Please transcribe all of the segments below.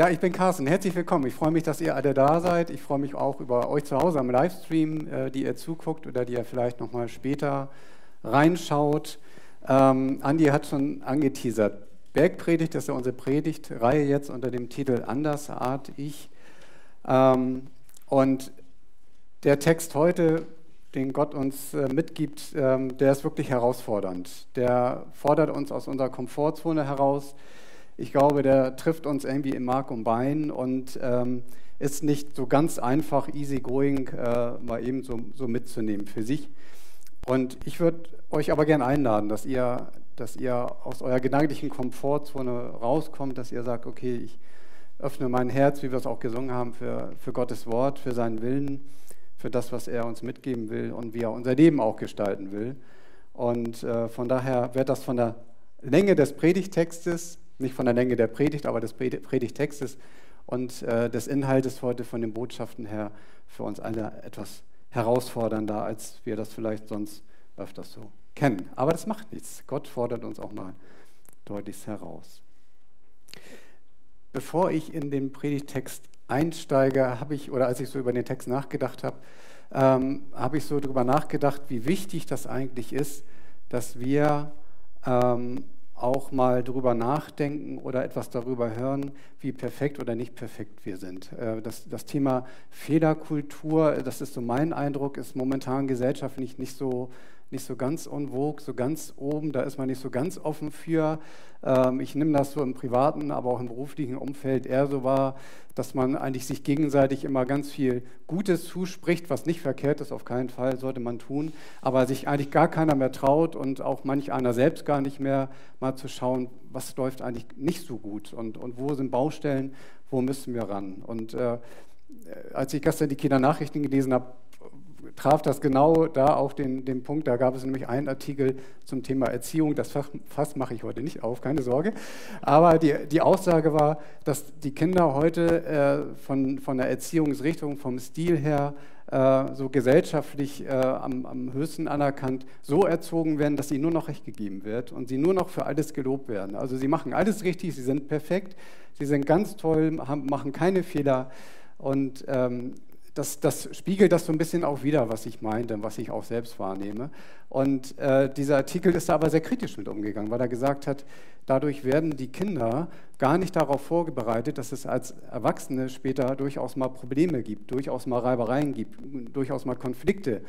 Ja, ich bin Carsten. Herzlich willkommen. Ich freue mich, dass ihr alle da seid. Ich freue mich auch über euch zu Hause am Livestream, äh, die ihr zuguckt oder die ihr vielleicht nochmal später reinschaut. Ähm, Andi hat schon angeteasert. Bergpredigt, ist ja unsere Predigtreihe jetzt unter dem Titel Andersartig. Ähm, und der Text heute, den Gott uns äh, mitgibt, ähm, der ist wirklich herausfordernd. Der fordert uns aus unserer Komfortzone heraus ich glaube, der trifft uns irgendwie im Mark und Bein und ähm, ist nicht so ganz einfach, easy going, äh, mal eben so, so mitzunehmen für sich. Und ich würde euch aber gerne einladen, dass ihr, dass ihr aus eurer gedanklichen Komfortzone rauskommt, dass ihr sagt, okay, ich öffne mein Herz, wie wir es auch gesungen haben, für, für Gottes Wort, für seinen Willen, für das, was er uns mitgeben will und wie er unser Leben auch gestalten will. Und äh, von daher wird das von der Länge des Predigtextes nicht von der Länge der Predigt, aber des Predigtextes und äh, des Inhaltes heute von den Botschaften her für uns alle etwas herausfordernder, als wir das vielleicht sonst öfters so kennen. Aber das macht nichts. Gott fordert uns auch mal deutlich heraus. Bevor ich in den Predigtext einsteige, habe ich, oder als ich so über den Text nachgedacht habe, ähm, habe ich so darüber nachgedacht, wie wichtig das eigentlich ist, dass wir ähm, auch mal darüber nachdenken oder etwas darüber hören, wie perfekt oder nicht perfekt wir sind. Äh, das, das Thema Fehlerkultur, das ist so mein Eindruck, ist momentan gesellschaftlich nicht so nicht so ganz en vogue, so ganz oben, da ist man nicht so ganz offen für. Ähm, ich nehme das so im privaten, aber auch im beruflichen Umfeld eher so wahr, dass man eigentlich sich gegenseitig immer ganz viel Gutes zuspricht, was nicht verkehrt ist, auf keinen Fall sollte man tun, aber sich eigentlich gar keiner mehr traut und auch manch einer selbst gar nicht mehr mal zu schauen, was läuft eigentlich nicht so gut und, und wo sind Baustellen, wo müssen wir ran. Und äh, als ich gestern die Kindernachrichten gelesen habe, traf das genau da auf den, den Punkt. Da gab es nämlich einen Artikel zum Thema Erziehung. Das Fass mache ich heute nicht auf, keine Sorge. Aber die, die Aussage war, dass die Kinder heute äh, von, von der Erziehungsrichtung, vom Stil her, äh, so gesellschaftlich äh, am, am, höchsten anerkannt, so erzogen werden, dass ihnen nur noch Recht gegeben wird und sie nur noch für alles gelobt werden. Also sie machen alles richtig, sie sind perfekt, sie sind ganz toll, haben, machen keine Fehler. Und ähm, das, das, spiegelt das so ein bisschen auch wieder, was ich meinte, was ich auch selbst wahrnehme. Und äh, dieser Artikel ist da aber sehr kritisch mit umgegangen, weil er gesagt hat, dadurch werden die Kinder gar nicht darauf vorbereitet, dass es als Erwachsene später durchaus mal Probleme gibt, durchaus mal Reibereien gibt, durchaus mal Konflikte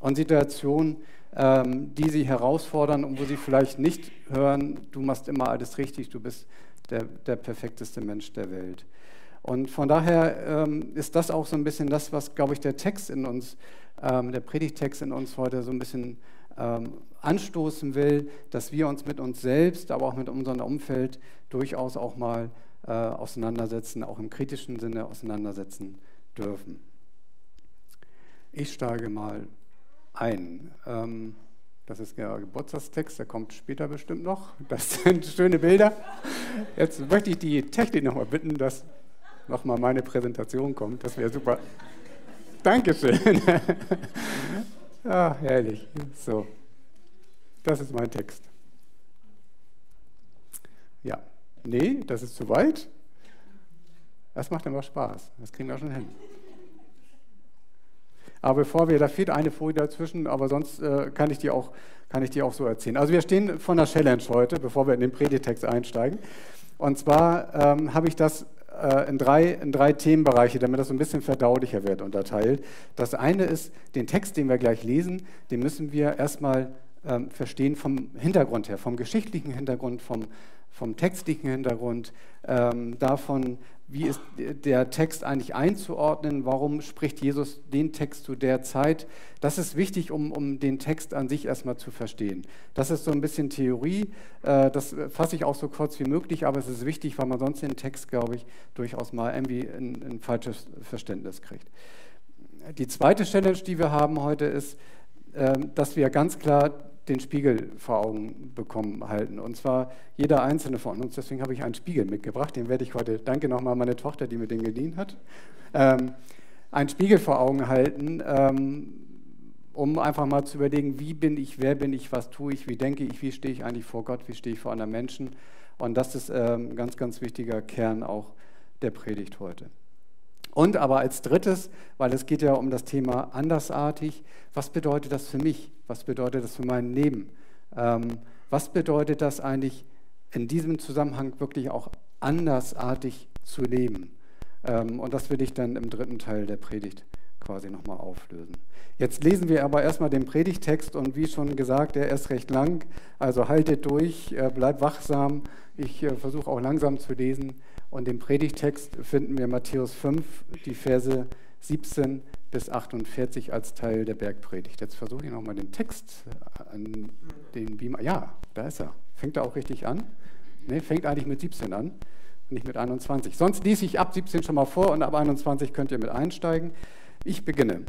und Situationen, ähm, die sie herausfordern und wo sie vielleicht nicht hören, du machst immer alles richtig, du bist der, der perfekteste Mensch der Welt. Und von daher ähm, ist das auch so ein bisschen das, was, glaube ich, der Text in uns, ähm, der Predigtext in uns heute so ein bisschen ähm, anstoßen will, dass wir uns mit uns selbst, aber auch mit unserem Umfeld durchaus auch mal äh, auseinandersetzen, auch im kritischen Sinne auseinandersetzen dürfen. Ich steige mal ein. Ähm, das ist der Geburtstagstext, der kommt später bestimmt noch. Das sind schöne Bilder. Jetzt möchte ich die Technik nochmal bitten, dass nochmal meine Präsentation kommt. Das wäre super. Dankeschön. ah, herrlich. So, das ist mein Text. Ja, nee, das ist zu weit. Das macht aber Spaß. Das kriegen wir schon hin. Aber bevor wir, da fehlt eine Folie dazwischen, aber sonst äh, kann, ich die auch, kann ich die auch so erzählen. Also wir stehen vor einer Challenge heute, bevor wir in den Predigtext einsteigen. Und zwar ähm, habe ich das in, drei, in drei Themenbereiche, damit das so ein bisschen verdaulicher wird, unterteilt. Das eine ist, den Text, den wir gleich lesen, den müssen wir erstmal ähm, verstehen vom Hintergrund her, vom geschichtlichen Hintergrund, vom, vom textlichen Hintergrund, ähm, davon, wie ist der Text eigentlich einzuordnen, warum spricht Jesus den Text zu der Zeit. Das ist wichtig, um, um den Text an sich erstmal zu verstehen. Das ist so ein bisschen Theorie, äh, das fasse ich auch so kurz wie möglich, aber es ist wichtig, weil man sonst den Text, glaube ich, durchaus mal irgendwie ein, ein falsches Verständnis kriegt. Die zweite Challenge, die wir haben heute, ist, äh, dass wir ganz klar den Spiegel vor Augen bekommen halten. Und zwar jeder einzelne von uns. Deswegen habe ich einen Spiegel mitgebracht. Den werde ich heute, danke nochmal meine Tochter, die mir den geliehen hat, ähm, einen Spiegel vor Augen halten, ähm, um einfach mal zu überlegen, wie bin ich, wer bin ich, was tue ich, wie denke ich, wie stehe ich eigentlich vor Gott, wie stehe ich vor anderen Menschen. Und das ist ähm, ein ganz, ganz wichtiger Kern auch der Predigt heute. Und aber als drittes, weil es geht ja um das Thema andersartig, was bedeutet das für mich? Was bedeutet das für mein Leben? Ähm, was bedeutet das eigentlich in diesem Zusammenhang wirklich auch andersartig zu leben? Ähm, und das will ich dann im dritten Teil der Predigt quasi nochmal auflösen. Jetzt lesen wir aber erstmal den Predigtext und wie schon gesagt, der ist recht lang, also haltet durch, äh, bleibt wachsam. Ich äh, versuche auch langsam zu lesen und den Predigtext finden wir Matthäus 5, die Verse 17 bis 48 als Teil der Bergpredigt. Jetzt versuche ich nochmal den Text an den Beamer. Ja, da ist er. Fängt er auch richtig an? Ne, fängt eigentlich mit 17 an, nicht mit 21. Sonst lese ich ab 17 schon mal vor und ab 21 könnt ihr mit einsteigen. Ich beginne.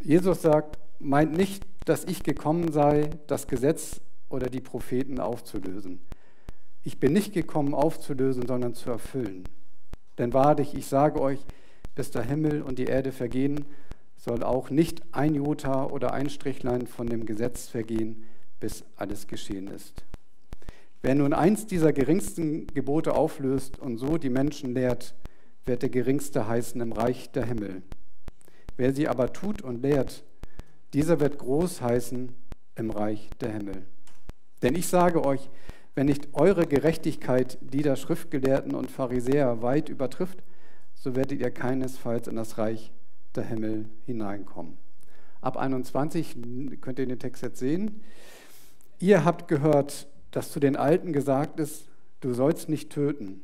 Jesus sagt, meint nicht, dass ich gekommen sei, das Gesetz oder die Propheten aufzulösen. Ich bin nicht gekommen aufzulösen, sondern zu erfüllen. Denn wahrlich, ich sage euch, bis der Himmel und die Erde vergehen, soll auch nicht ein Jota oder ein Strichlein von dem Gesetz vergehen, bis alles geschehen ist. Wer nun eins dieser geringsten Gebote auflöst und so die Menschen lehrt, wird der geringste heißen im Reich der Himmel. Wer sie aber tut und lehrt, dieser wird groß heißen im Reich der Himmel. Denn ich sage euch, wenn nicht eure Gerechtigkeit die der Schriftgelehrten und Pharisäer weit übertrifft, so werdet ihr keinesfalls in das Reich der Himmel hineinkommen. Ab 21 könnt ihr den Text jetzt sehen. Ihr habt gehört, dass zu den Alten gesagt ist, du sollst nicht töten.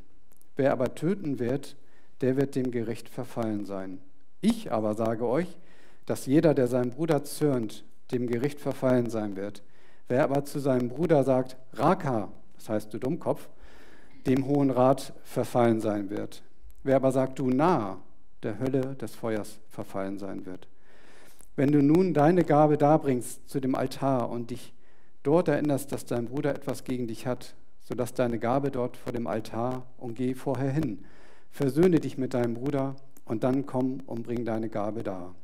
Wer aber töten wird, der wird dem Gericht verfallen sein. Ich aber sage euch, dass jeder, der seinem Bruder zürnt, dem Gericht verfallen sein wird. Wer aber zu seinem Bruder sagt, Raka, das heißt du Dummkopf, dem Hohen Rat verfallen sein wird. Wer aber sagt, du nah, der Hölle des Feuers verfallen sein wird. Wenn du nun deine Gabe darbringst zu dem Altar und dich dort erinnerst, dass dein Bruder etwas gegen dich hat, so lass deine Gabe dort vor dem Altar und geh vorher hin. Versöhne dich mit deinem Bruder und dann komm und bring deine Gabe dar.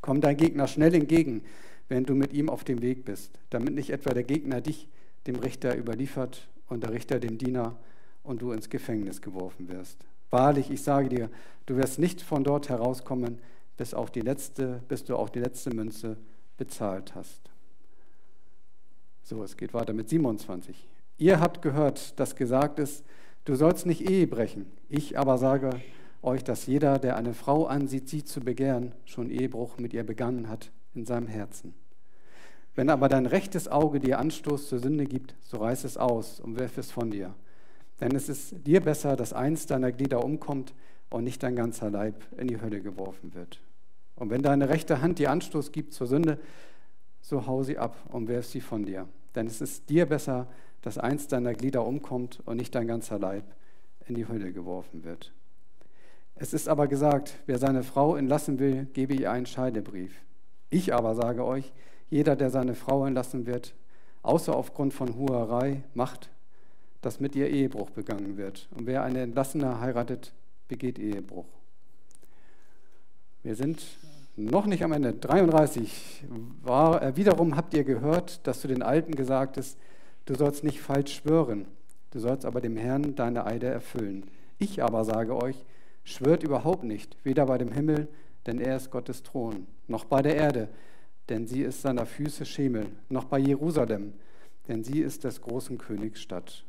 Komm dein Gegner schnell entgegen, wenn du mit ihm auf dem Weg bist, damit nicht etwa der Gegner dich dem Richter überliefert und der Richter dem Diener und du ins Gefängnis geworfen wirst. Wahrlich, ich sage dir, du wirst nicht von dort herauskommen, bis, auch die letzte, bis du auch die letzte Münze bezahlt hast. So, es geht weiter mit 27. Ihr habt gehört, dass gesagt ist, du sollst nicht Ehe brechen. Ich aber sage euch, dass jeder, der eine Frau ansieht, sie zu begehren, schon Ehebruch mit ihr begangen hat in seinem Herzen. Wenn aber dein rechtes Auge dir Anstoß zur Sünde gibt, so reiß es aus und wirf es von dir. Denn es ist dir besser, dass eins deiner Glieder umkommt und nicht dein ganzer Leib in die Hölle geworfen wird. Und wenn deine rechte Hand dir Anstoß gibt zur Sünde, so hau sie ab und werf sie von dir. Denn es ist dir besser, dass eins deiner Glieder umkommt und nicht dein ganzer Leib in die Hölle geworfen wird. Es ist aber gesagt, wer seine Frau entlassen will, gebe ihr einen Scheidebrief. Ich aber sage euch, jeder, der seine Frau entlassen wird, außer aufgrund von Huerei, macht, dass mit ihr Ehebruch begangen wird. Und wer eine Entlassene heiratet, begeht Ehebruch. Wir sind noch nicht am Ende. 33. War, äh, wiederum habt ihr gehört, dass zu den Alten gesagt ist, du sollst nicht falsch schwören, du sollst aber dem Herrn deine Eide erfüllen. Ich aber sage euch, schwört überhaupt nicht, weder bei dem Himmel, denn er ist Gottes Thron, noch bei der Erde, denn sie ist seiner Füße Schemel, noch bei Jerusalem, denn sie ist des großen Königs Stadt.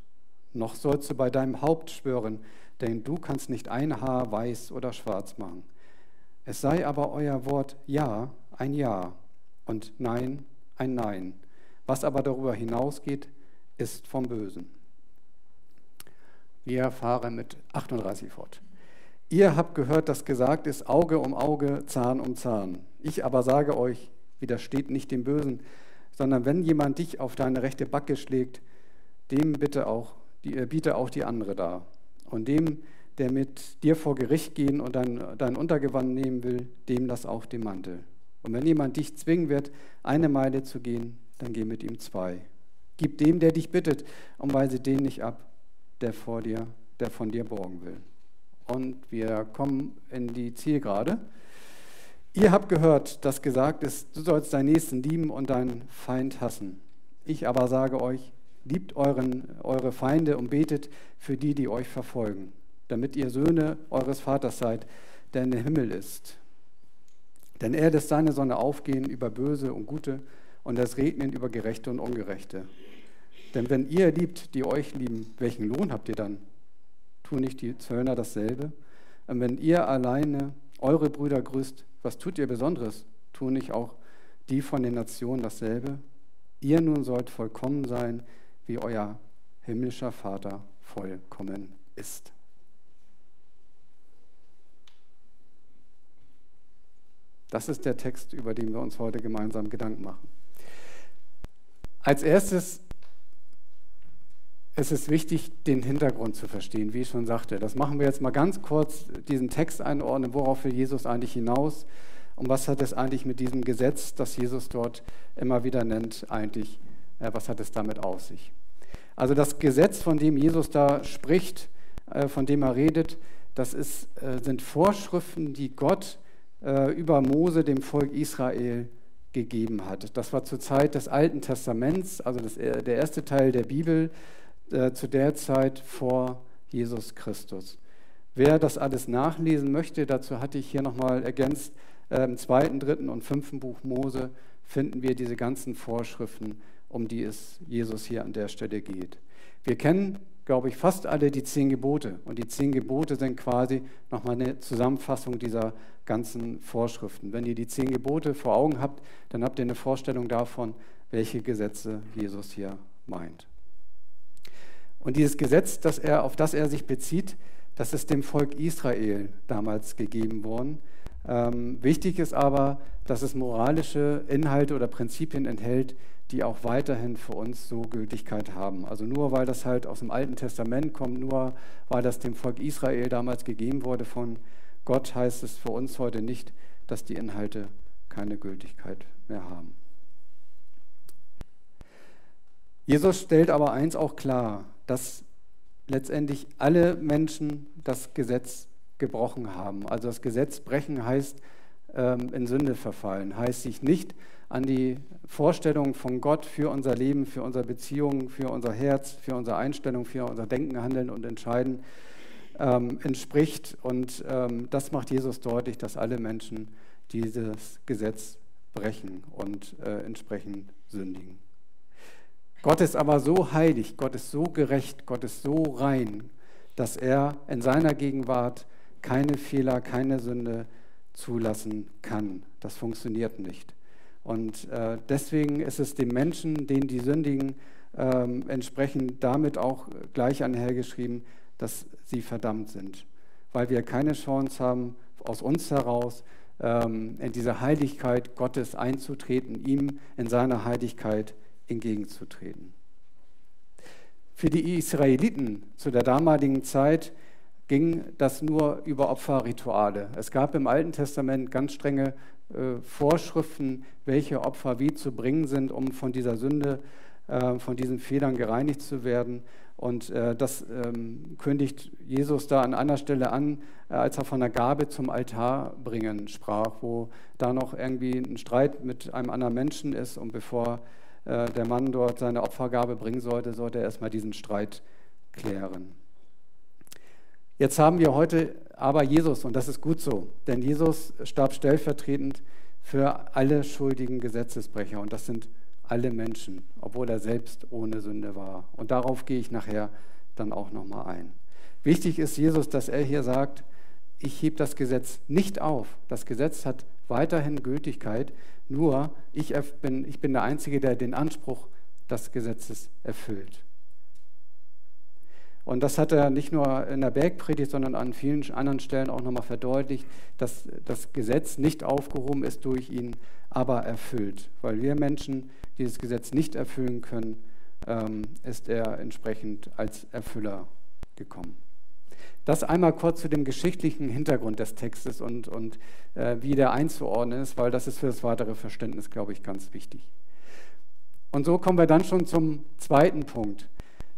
Noch sollst du bei deinem Haupt schwören, denn du kannst nicht ein Haar weiß oder schwarz machen. Es sei aber euer Wort Ja ein Ja und Nein ein Nein. Was aber darüber hinausgeht, ist vom Bösen. Wir fahren mit 38 fort. Ihr habt gehört, dass gesagt ist, Auge um Auge, Zahn um Zahn. Ich aber sage euch, widersteht nicht dem Bösen, sondern wenn jemand dich auf deine rechte Backe schlägt, dem bitte auch, die, äh, biete auch die andere dar. Und dem, der mit dir vor Gericht gehen und dein, dein Untergewand nehmen will, dem lass auch den Mantel. Und wenn jemand dich zwingen wird, eine Meile zu gehen, dann geh mit ihm zwei. Gib dem, der dich bittet, und weise den nicht ab, der vor dir, der von dir borgen will. Und wir kommen in die Zielgerade. Ihr habt gehört, dass gesagt ist, du sollst deinen Nächsten lieben und deinen Feind hassen. Ich aber sage euch, liebt euren, eure Feinde und betet für die, die euch verfolgen, damit ihr Söhne eures Vaters seid, der in den Himmel ist. Denn er lässt seine Sonne aufgehen über Böse und Gute und das Regnen über Gerechte und Ungerechte. Denn wenn ihr liebt, die euch lieben, welchen Lohn habt ihr dann? Tun nicht die Zöllner dasselbe? Und wenn ihr alleine eure Brüder grüßt, was tut ihr Besonderes? Tun nicht auch die von den Nationen dasselbe? Ihr nun sollt vollkommen sein, wie euer himmlischer Vater vollkommen ist. Das ist der Text, über den wir uns heute gemeinsam Gedanken machen. Als erstes es ist wichtig, den Hintergrund zu verstehen, wie ich schon sagte. Das machen wir jetzt mal ganz kurz, diesen Text einordnen, worauf will Jesus eigentlich hinaus und was hat es eigentlich mit diesem Gesetz, das Jesus dort immer wieder nennt, eigentlich, äh, was hat es damit auf sich? Also das Gesetz, von dem Jesus da spricht, äh, von dem er redet, das ist, äh, sind Vorschriften, die Gott über Mose dem Volk Israel gegeben hat. Das war zur Zeit des Alten Testaments, also das, der erste Teil der Bibel äh, zu der Zeit vor Jesus Christus. Wer das alles nachlesen möchte, dazu hatte ich hier nochmal ergänzt, äh, im zweiten, dritten und fünften Buch Mose finden wir diese ganzen Vorschriften, um die es Jesus hier an der Stelle geht. Wir kennen, glaube ich, fast alle die zehn Gebote. Und die zehn Gebote sind quasi nochmal eine Zusammenfassung dieser ganzen Vorschriften. Wenn ihr die zehn Gebote vor Augen habt, dann habt ihr eine Vorstellung davon, welche Gesetze Jesus hier meint. Und dieses Gesetz, das er, auf das er sich bezieht, das ist dem Volk Israel damals gegeben worden. Ähm, wichtig ist aber, dass es moralische Inhalte oder Prinzipien enthält, die auch weiterhin für uns so Gültigkeit haben. Also nur weil das halt aus dem Alten Testament kommt, nur weil das dem Volk Israel damals gegeben wurde von Gott, heißt es für uns heute nicht, dass die Inhalte keine Gültigkeit mehr haben. Jesus stellt aber eins auch klar, dass letztendlich alle Menschen das Gesetz gebrochen haben. Also das Gesetz brechen heißt ähm, in Sünde verfallen, heißt sich nicht an die Vorstellungen von Gott für unser Leben, für unsere Beziehungen, für unser Herz, für unsere Einstellung, für unser Denken, Handeln und Entscheiden ähm, entspricht. Und ähm, das macht Jesus deutlich, dass alle Menschen dieses Gesetz brechen und äh, entsprechend sündigen. Gott ist aber so heilig, Gott ist so gerecht, Gott ist so rein, dass er in seiner Gegenwart keine Fehler, keine Sünde zulassen kann. Das funktioniert nicht. Und äh, deswegen ist es dem Menschen, den die sündigen, äh, entsprechend damit auch gleich einhergeschrieben, dass sie verdammt sind, weil wir keine Chance haben, aus uns heraus ähm, in diese Heiligkeit Gottes einzutreten, ihm in seiner Heiligkeit entgegenzutreten. Für die Israeliten zu der damaligen Zeit ging das nur über Opferrituale. Es gab im Alten Testament ganz strenge äh, Vorschriften, welche Opfer wie zu bringen sind, um von dieser Sünde, äh, von diesen Fehlern gereinigt zu werden. Und äh, das ähm, kündigt Jesus da an einer Stelle an, äh, als er von der Gabe zum Altar bringen sprach, wo da noch irgendwie ein Streit mit einem anderen Menschen ist und bevor äh, der Mann dort seine Opfergabe bringen sollte, sollte er erstmal diesen Streit klären. Jetzt haben wir heute aber Jesus und das ist gut so, denn Jesus starb stellvertretend für alle schuldigen Gesetzesbrecher und das sind alle Menschen, obwohl er selbst ohne Sünde war. Und darauf gehe ich nachher dann auch nochmal ein. Wichtig ist Jesus, dass er hier sagt, ich hebe das Gesetz nicht auf. Das Gesetz hat weiterhin Gültigkeit, nur ich bin, ich bin der Einzige, der den Anspruch des Gesetzes erfüllt. Und das hat er nicht nur in der Bergpredigt, sondern an vielen anderen Stellen auch nochmal verdeutlicht, dass das Gesetz nicht aufgehoben ist durch ihn, aber erfüllt. Weil wir Menschen dieses Gesetz nicht erfüllen können, ähm, ist er entsprechend als Erfüller gekommen. Das einmal kurz zu dem geschichtlichen Hintergrund des Textes und, und äh, wie der einzuordnen ist, weil das ist für das weitere Verständnis, glaube ich, ganz wichtig. Und so kommen wir dann schon zum zweiten Punkt,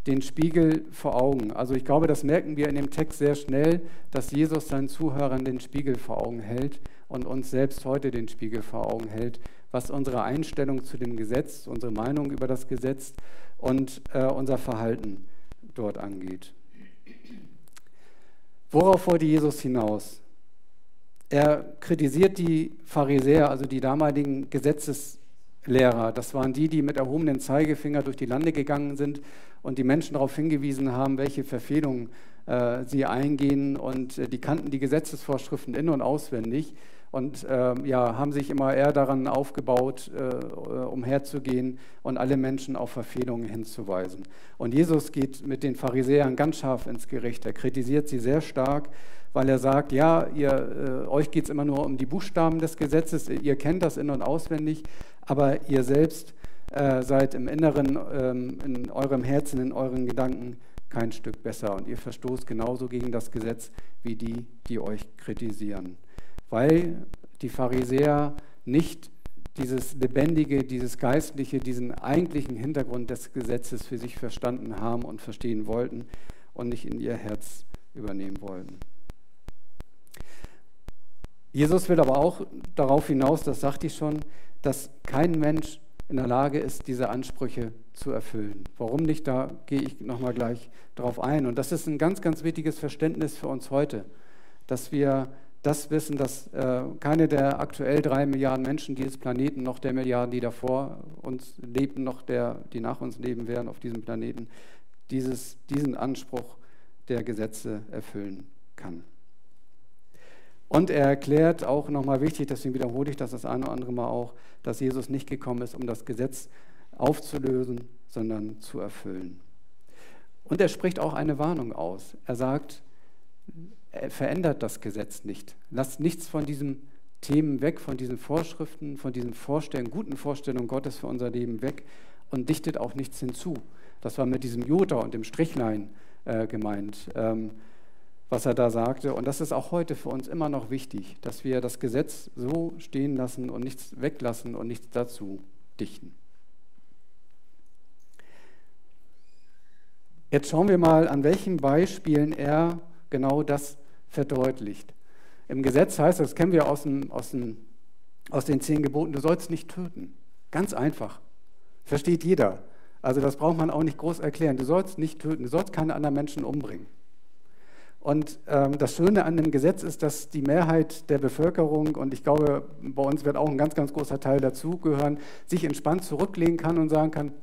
den Spiegel vor Augen. Also ich glaube, das merken wir in dem Text sehr schnell, dass Jesus seinen Zuhörern den Spiegel vor Augen hält und uns selbst heute den Spiegel vor Augen hält, was unsere Einstellung zu dem Gesetz, unsere Meinung über das Gesetz und äh, unser Verhalten dort angeht. Worauf wollte Jesus hinaus? Er kritisiert die Pharisäer, also die damaligen Gesetzeslehrer. Das waren die, die mit erhobenem Zeigefinger durch die Lande gegangen sind und die Menschen darauf hingewiesen haben, welche Verfehlungen sie eingehen. Und äh, die kannten die Gesetzesvorschriften in- und auswendig und äh, ja, haben sich immer eher daran aufgebaut, äh, umherzugehen und alle Menschen auf Verfehlungen hinzuweisen. Und Jesus geht mit den Pharisäern ganz scharf ins Gericht. Er kritisiert sie sehr stark, weil er sagt, ja, ihr, äh, euch geht es immer nur um die Buchstaben des Gesetzes, ihr kennt das in und auswendig, aber ihr selbst äh, seid im Inneren, ähm, in eurem Herzen, in euren Gedanken kein Stück besser und ihr verstoßt genauso gegen das Gesetz wie die, die euch kritisieren weil die Pharisäer nicht dieses Lebendige, dieses Geistliche, diesen eigentlichen Hintergrund des Gesetzes für sich verstanden haben und verstehen wollten und nicht in ihr Herz übernehmen wollten. Jesus will aber auch darauf hinaus, das sagte ich schon, dass kein Mensch in der Lage ist, diese Ansprüche zu erfüllen. Warum nicht, da gehe ich nochmal gleich darauf ein. Und das ist ein ganz, ganz wichtiges Verständnis für uns heute, dass wir das wissen, dass äh, keine der aktuell drei Milliarden Menschen dieses Planeten, noch der Milliarden, die davor uns lebten, noch der, die nach uns leben werden auf diesem Planeten, dieses, diesen Anspruch der Gesetze erfüllen kann. Und er erklärt auch nochmal wichtig, deswegen wiederhole ich das das eine oder andere Mal auch, dass Jesus nicht gekommen ist, um das Gesetz aufzulösen, sondern zu erfüllen. Und er spricht auch eine Warnung aus. Er sagt, verändert das Gesetz nicht. Lasst nichts von diesen Themen weg, von diesen Vorschriften, von diesen Vorstellungen, guten Vorstellungen Gottes für unser Leben weg und dichtet auch nichts hinzu. Das war mit diesem Jota und dem Strichlein äh, gemeint, ähm, was er da sagte. Und das ist auch heute für uns immer noch wichtig, dass wir das Gesetz so stehen lassen und nichts weglassen und nichts dazu dichten. Jetzt schauen wir mal, an welchen Beispielen er genau das verdeutlicht. Im Gesetz heißt das, kennen wir aus, dem, aus, dem, aus den zehn Geboten, du sollst nicht töten. Ganz einfach. Versteht jeder. Also das braucht man auch nicht groß erklären. Du sollst nicht töten, du sollst keine anderen Menschen umbringen. Und ähm, das Schöne an dem Gesetz ist, dass die Mehrheit der Bevölkerung, und ich glaube, bei uns wird auch ein ganz, ganz großer Teil dazugehören, sich entspannt zurücklegen kann und sagen kann,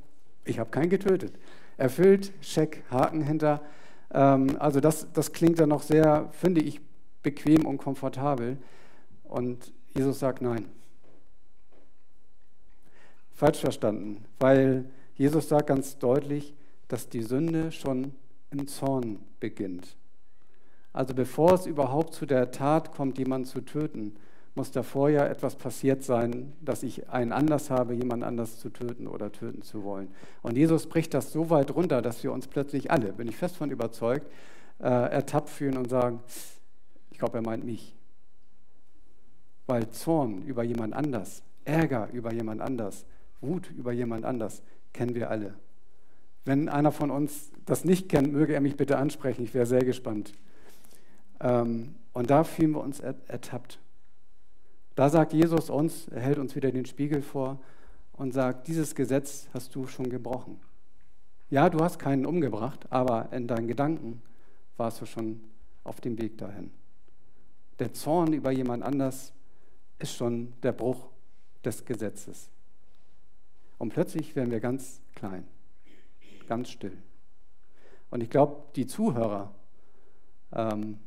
ich habe keinen getötet. Erfüllt, Check, Haken hinter. Ähm, also das, das klingt dann noch sehr, finde ich, bequem und komfortabel. Und Jesus sagt nein. Falsch verstanden, weil Jesus sagt ganz deutlich, dass die Sünde schon im Zorn beginnt. Also bevor es überhaupt zu der Tat kommt, jemanden zu töten, muss davor ja etwas passiert sein, dass ich einen Anlass habe, jemand anders zu töten oder töten zu wollen. Und Jesus bricht das so weit runter, dass wir uns plötzlich alle, bin ich fest von überzeugt, äh, ertappt fühlen und sagen, ich glaube, er meint mich. Weil Zorn über jemand anders, Ärger über jemand anders, Wut über jemand anders kennen wir alle. Wenn einer von uns das nicht kennt, möge er mich bitte ansprechen. Ich wäre sehr gespannt. Ähm, und da fühlen wir uns ertappt. Da sagt Jesus uns, er hält uns wieder den Spiegel vor und sagt, dieses Gesetz hast du schon gebrochen. Ja, du hast keinen umgebracht, aber in deinen Gedanken warst du schon auf dem Weg dahin. Der Zorn über jemand anders ist schon der Bruch des Gesetzes. Und plötzlich werden wir ganz klein, ganz still. Und ich glaube, die Zuhörer ähm,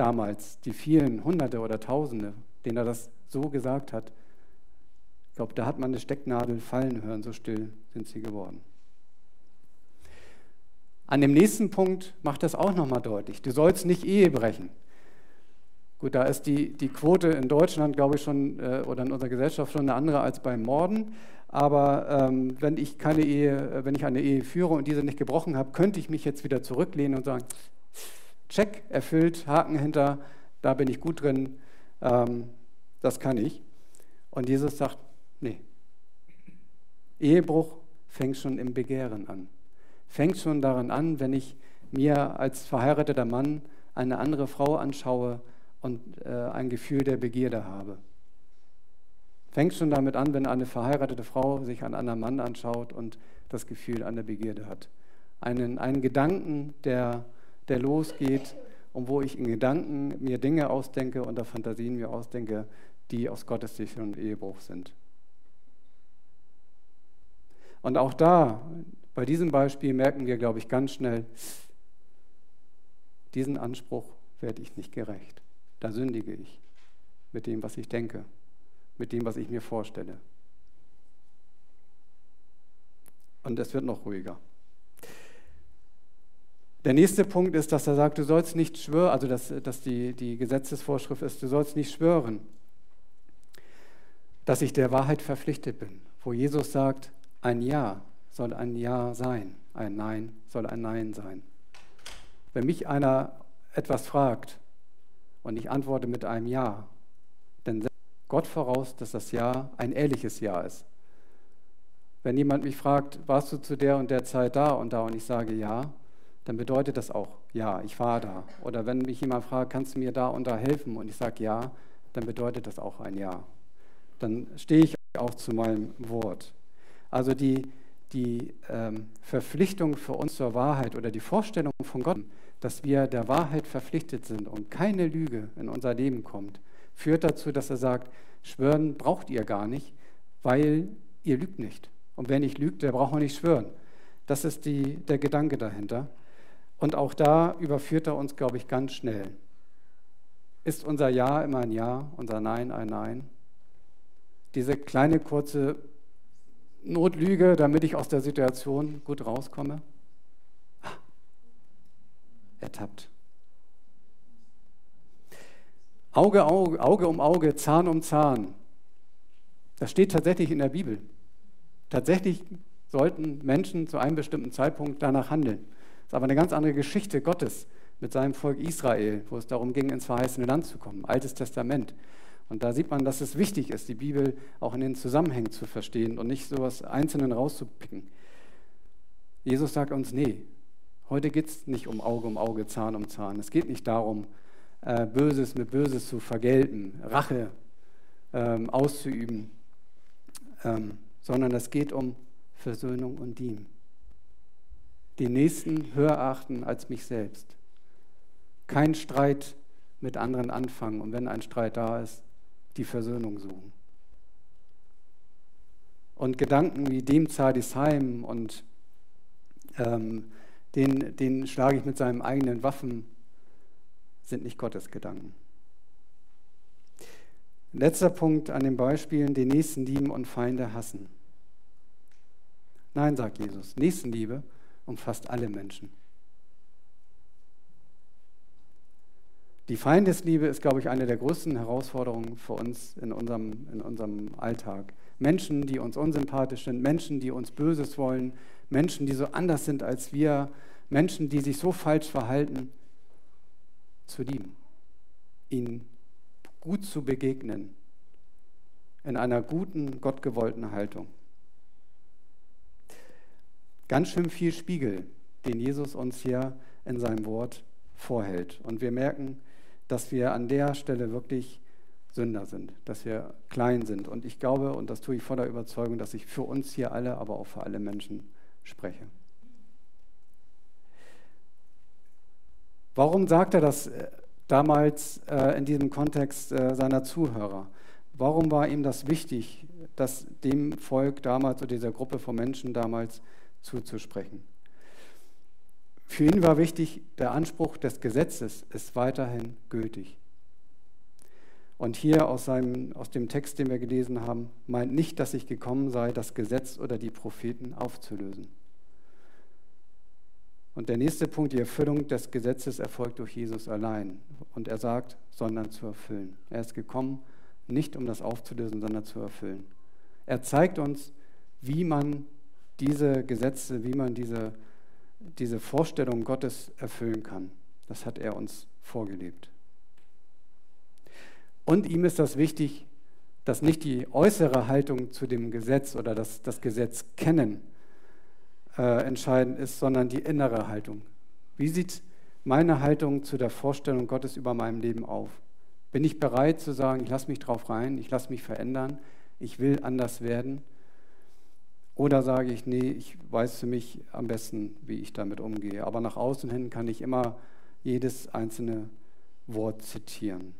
damals, die vielen Hunderte oder Tausende den er das so gesagt hat. Ich glaube, da hat man eine Stecknadel fallen hören, so still sind sie geworden. An dem nächsten Punkt macht das auch nochmal deutlich. Du sollst nicht Ehe brechen. Gut, da ist die, die Quote in Deutschland, glaube ich, schon äh, oder in unserer Gesellschaft schon eine andere als beim Morden. Aber ähm, wenn ich keine Ehe, äh, wenn ich eine Ehe führe und diese nicht gebrochen habe, könnte ich mich jetzt wieder zurücklehnen und sagen: Check, erfüllt, Haken hinter, da bin ich gut drin, ähm, das kann ich. Und Jesus sagt, nee. Ehebruch fängt schon im Begehren an. Fängt schon daran an, wenn ich mir als verheirateter Mann eine andere Frau anschaue und äh, ein Gefühl der Begierde habe. Fängt schon damit an, wenn eine verheiratete Frau sich einen anderen Mann anschaut und das Gefühl der Begierde hat. Einen, einen Gedanken, der, der losgeht und wo ich in Gedanken mir Dinge ausdenke oder Fantasien mir ausdenke, die aus Gottes Sicht und Ehebruch sind. Und auch da, bei diesem Beispiel merken wir, glaube ich, ganz schnell, diesen Anspruch werde ich nicht gerecht. Da sündige ich mit dem, was ich denke, mit dem, was ich mir vorstelle. Und es wird noch ruhiger. Der nächste Punkt ist, dass er sagt, du sollst nicht schwören, also dass, dass die, die Gesetzesvorschrift ist, du sollst nicht schwören, dass ich der Wahrheit verpflichtet bin. Wo Jesus sagt, ein Ja soll ein Ja sein, ein Nein soll ein Nein sein. Wenn mich einer etwas fragt und ich antworte mit einem Ja, dann setzt Gott voraus, dass das Ja ein ehrliches Ja ist. Wenn jemand mich fragt, warst du zu der und der Zeit da und da und ich sage ja, dann bedeutet das auch ja, ich war da. Oder wenn mich jemand fragt, kannst du mir da und da helfen und ich sage ja, dann bedeutet das auch ein Ja. Dann stehe ich auch zu meinem Wort. Also die, die ähm, Verpflichtung für uns zur Wahrheit oder die Vorstellung von Gott, dass wir der Wahrheit verpflichtet sind und keine Lüge in unser Leben kommt, führt dazu, dass er sagt, schwören braucht ihr gar nicht, weil ihr lügt nicht. Und wer nicht lügt, der braucht auch nicht schwören. Das ist die, der Gedanke dahinter. Und auch da überführt er uns, glaube ich, ganz schnell. Ist unser Ja immer ein Ja, unser Nein ein Nein? Diese kleine kurze Notlüge, damit ich aus der Situation gut rauskomme? Ah, ertappt. Auge, Auge, Auge um Auge, Zahn um Zahn. Das steht tatsächlich in der Bibel. Tatsächlich sollten Menschen zu einem bestimmten Zeitpunkt danach handeln. Ist aber eine ganz andere Geschichte Gottes mit seinem Volk Israel, wo es darum ging, ins verheißene Land zu kommen. Altes Testament. Und da sieht man, dass es wichtig ist, die Bibel auch in den Zusammenhängen zu verstehen und nicht so etwas Einzelnen rauszupicken. Jesus sagt uns, nee, heute geht es nicht um Auge um Auge, Zahn um Zahn. Es geht nicht darum, äh, Böses mit Böses zu vergelten, Rache ähm, auszuüben, ähm, sondern es geht um Versöhnung und Dien. Den Nächsten höher achten als mich selbst. Kein Streit mit anderen anfangen und wenn ein Streit da ist, die Versöhnung suchen. Und Gedanken wie dem zahle ich heim und ähm, den, den schlage ich mit seinen eigenen Waffen, sind nicht Gottes Gedanken. Letzter Punkt an den Beispielen, den Nächsten lieben und Feinde hassen. Nein, sagt Jesus, Nächstenliebe umfasst alle Menschen. Die Feindesliebe ist, glaube ich, eine der größten Herausforderungen für uns in unserem, in unserem Alltag. Menschen, die uns unsympathisch sind, Menschen, die uns Böses wollen, Menschen, die so anders sind als wir, Menschen, die sich so falsch verhalten, zu lieben, ihnen gut zu begegnen, in einer guten, gottgewollten Haltung. Ganz schön viel Spiegel, den Jesus uns hier in seinem Wort vorhält. Und wir merken, dass wir an der Stelle wirklich Sünder sind, dass wir klein sind. Und ich glaube, und das tue ich voller Überzeugung, dass ich für uns hier alle, aber auch für alle Menschen spreche. Warum sagt er das äh, damals äh, in diesem Kontext äh, seiner Zuhörer? Warum war ihm das wichtig, das dem Volk damals oder dieser Gruppe von Menschen damals zuzusprechen? Für ihn war wichtig, der Anspruch des Gesetzes ist weiterhin gültig. Und hier aus, seinem, aus dem Text, den wir gelesen haben, meint nicht, dass ich gekommen sei, das Gesetz oder die Propheten aufzulösen. Und der nächste Punkt, die Erfüllung des Gesetzes erfolgt durch Jesus allein. Und er sagt, sondern zu erfüllen. Er ist gekommen, nicht um das aufzulösen, sondern zu erfüllen. Er zeigt uns, wie man diese Gesetze, wie man diese diese Vorstellung Gottes erfüllen kann. Das hat er uns vorgelebt. Und ihm ist das wichtig, dass nicht die äußere Haltung zu dem Gesetz oder das, das Gesetz kennen äh, entscheidend ist, sondern die innere Haltung. Wie sieht meine Haltung zu der Vorstellung Gottes über meinem Leben auf? Bin ich bereit zu sagen, ich lasse mich drauf rein, ich lasse mich verändern, ich will anders werden? Oder sage ich, nee, ich weiß für mich am besten, wie ich damit umgehe. Aber nach außen hin kann ich immer jedes einzelne Wort zitieren.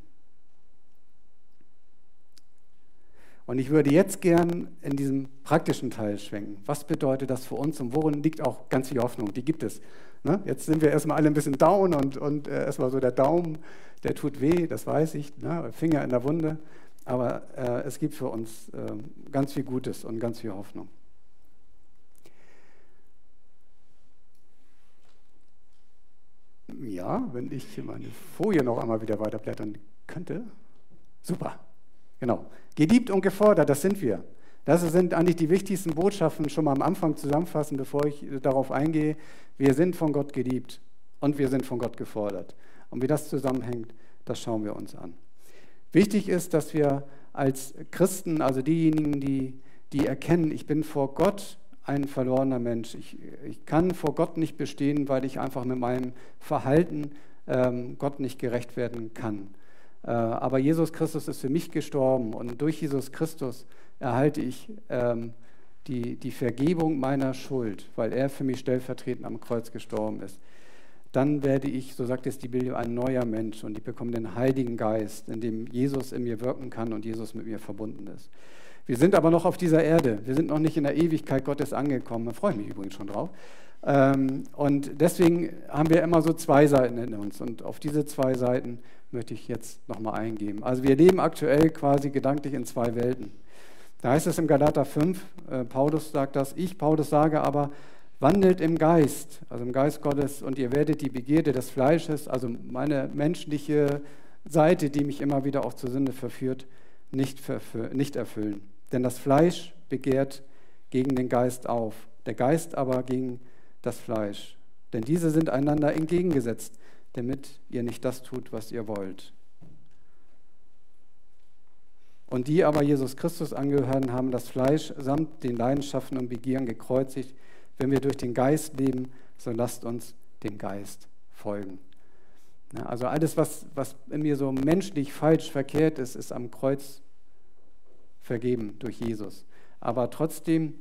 Und ich würde jetzt gern in diesem praktischen Teil schwenken. Was bedeutet das für uns und worin liegt auch ganz viel Hoffnung? Die gibt es. Ne? Jetzt sind wir erstmal alle ein bisschen down und, und äh, erstmal so der Daumen, der tut weh, das weiß ich, ne? Finger in der Wunde. Aber äh, es gibt für uns äh, ganz viel Gutes und ganz viel Hoffnung. Ja, wenn ich meine Folie noch einmal wieder weiterblättern könnte. Super. Genau. Geliebt und gefordert, das sind wir. Das sind eigentlich die wichtigsten Botschaften schon mal am Anfang zusammenfassen, bevor ich darauf eingehe. Wir sind von Gott geliebt und wir sind von Gott gefordert. Und wie das zusammenhängt, das schauen wir uns an. Wichtig ist, dass wir als Christen, also diejenigen, die, die erkennen, ich bin vor Gott ein verlorener Mensch. Ich, ich kann vor Gott nicht bestehen, weil ich einfach mit meinem Verhalten ähm, Gott nicht gerecht werden kann. Äh, aber Jesus Christus ist für mich gestorben und durch Jesus Christus erhalte ich ähm, die, die Vergebung meiner Schuld, weil er für mich stellvertretend am Kreuz gestorben ist. Dann werde ich, so sagt es die Bibel, ein neuer Mensch und ich bekomme den Heiligen Geist, in dem Jesus in mir wirken kann und Jesus mit mir verbunden ist. Wir sind aber noch auf dieser Erde. Wir sind noch nicht in der Ewigkeit Gottes angekommen. Da freue ich mich übrigens schon drauf. Ähm, und deswegen haben wir immer so zwei Seiten in uns. Und auf diese zwei Seiten möchte ich jetzt nochmal eingehen. Also wir leben aktuell quasi gedanklich in zwei Welten. Da heißt es im Galater 5, äh, Paulus sagt das, ich, Paulus, sage aber, wandelt im Geist, also im Geist Gottes, und ihr werdet die Begierde des Fleisches, also meine menschliche Seite, die mich immer wieder auch zur Sünde verführt, nicht, nicht erfüllen. Denn das Fleisch begehrt gegen den Geist auf, der Geist aber gegen das Fleisch. Denn diese sind einander entgegengesetzt, damit ihr nicht das tut, was ihr wollt. Und die aber Jesus Christus angehören, haben das Fleisch samt den Leidenschaften und Begieren gekreuzigt. Wenn wir durch den Geist leben, so lasst uns dem Geist folgen. Also alles, was, was in mir so menschlich falsch verkehrt ist, ist am Kreuz vergeben durch Jesus. Aber trotzdem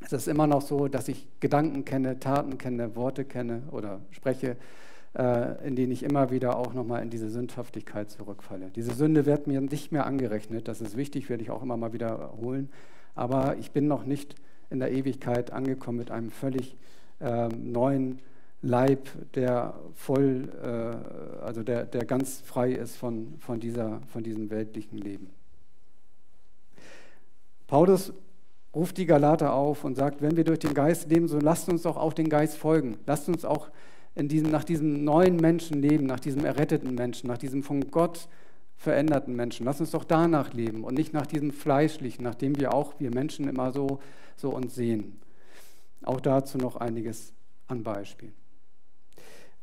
ist es immer noch so, dass ich Gedanken kenne, Taten kenne, Worte kenne oder spreche, äh, in denen ich immer wieder auch nochmal in diese Sündhaftigkeit zurückfalle. Diese Sünde wird mir nicht mehr angerechnet, das ist wichtig, werde ich auch immer mal wiederholen, aber ich bin noch nicht in der Ewigkeit angekommen mit einem völlig äh, neuen Leib, der voll, äh, also der, der ganz frei ist von, von, dieser, von diesem weltlichen Leben. Paulus ruft die Galater auf und sagt, wenn wir durch den Geist leben, so lasst uns doch auch den Geist folgen. Lasst uns auch in diesem, nach diesem neuen Menschen leben, nach diesem erretteten Menschen, nach diesem von Gott veränderten Menschen. Lasst uns doch danach leben und nicht nach diesem fleischlichen, nach dem wir auch, wir Menschen immer so, so uns sehen. Auch dazu noch einiges an Beispielen.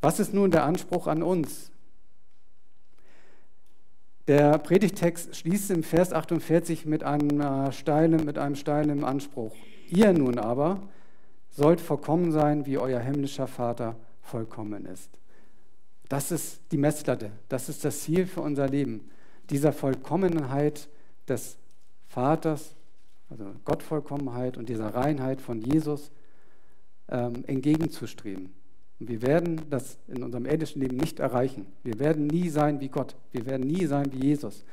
Was ist nun der Anspruch an uns? Der Predigtext schließt im Vers 48 mit einem, steilen, mit einem steilen Anspruch. Ihr nun aber sollt vollkommen sein, wie euer himmlischer Vater vollkommen ist. Das ist die Messlatte, das ist das Ziel für unser Leben, dieser Vollkommenheit des Vaters, also Gottvollkommenheit und dieser Reinheit von Jesus ähm, entgegenzustreben. Und wir werden das in unserem irdischen Leben nicht erreichen. Wir werden nie sein wie Gott. Wir werden nie sein wie Jesus.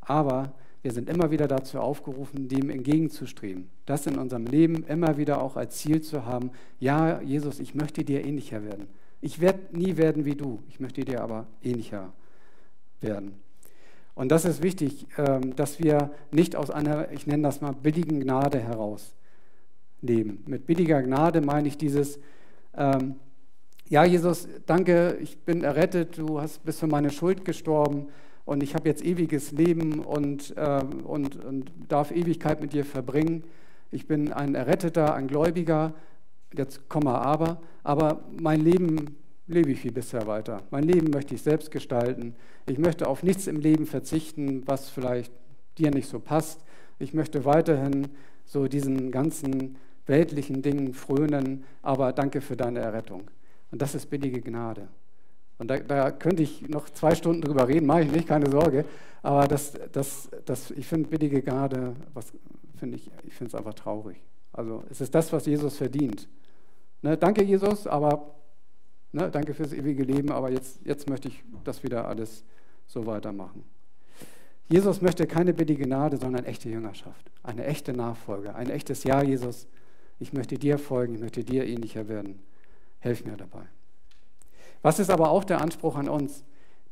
Aber wir sind immer wieder dazu aufgerufen, dem entgegenzustreben. Das in unserem Leben immer wieder auch als Ziel zu haben. Ja, Jesus, ich möchte dir ähnlicher werden. Ich werde nie werden wie du. Ich möchte dir aber ähnlicher werden. Und das ist wichtig, ähm, dass wir nicht aus einer, ich nenne das mal, billigen Gnade heraus leben. Mit billiger Gnade meine ich dieses, ähm, ja, Jesus, danke, ich bin errettet, du hast, bist für meine Schuld gestorben und ich habe jetzt ewiges Leben und, äh, und, und darf Ewigkeit mit dir verbringen. Ich bin ein Erretteter, ein Gläubiger, jetzt Komma aber, aber mein Leben lebe ich wie bisher weiter. Mein Leben möchte ich selbst gestalten. Ich möchte auf nichts im Leben verzichten, was vielleicht dir nicht so passt. Ich möchte weiterhin so diesen ganzen weltlichen Dingen frönen, aber danke für deine Errettung. Und das ist billige Gnade. Und da, da könnte ich noch zwei Stunden drüber reden, mache ich nicht, keine Sorge. Aber das, das, das, ich finde billige Gnade, was finde ich, ich finde es einfach traurig. Also es ist das, was Jesus verdient. Ne, danke Jesus, aber Ne, danke fürs ewige Leben, aber jetzt, jetzt möchte ich das wieder alles so weitermachen. Jesus möchte keine billige Gnade, sondern echte Jüngerschaft, eine echte Nachfolge, ein echtes Ja, Jesus. Ich möchte dir folgen, ich möchte dir ähnlicher werden. Helf mir dabei. Was ist aber auch der Anspruch an uns?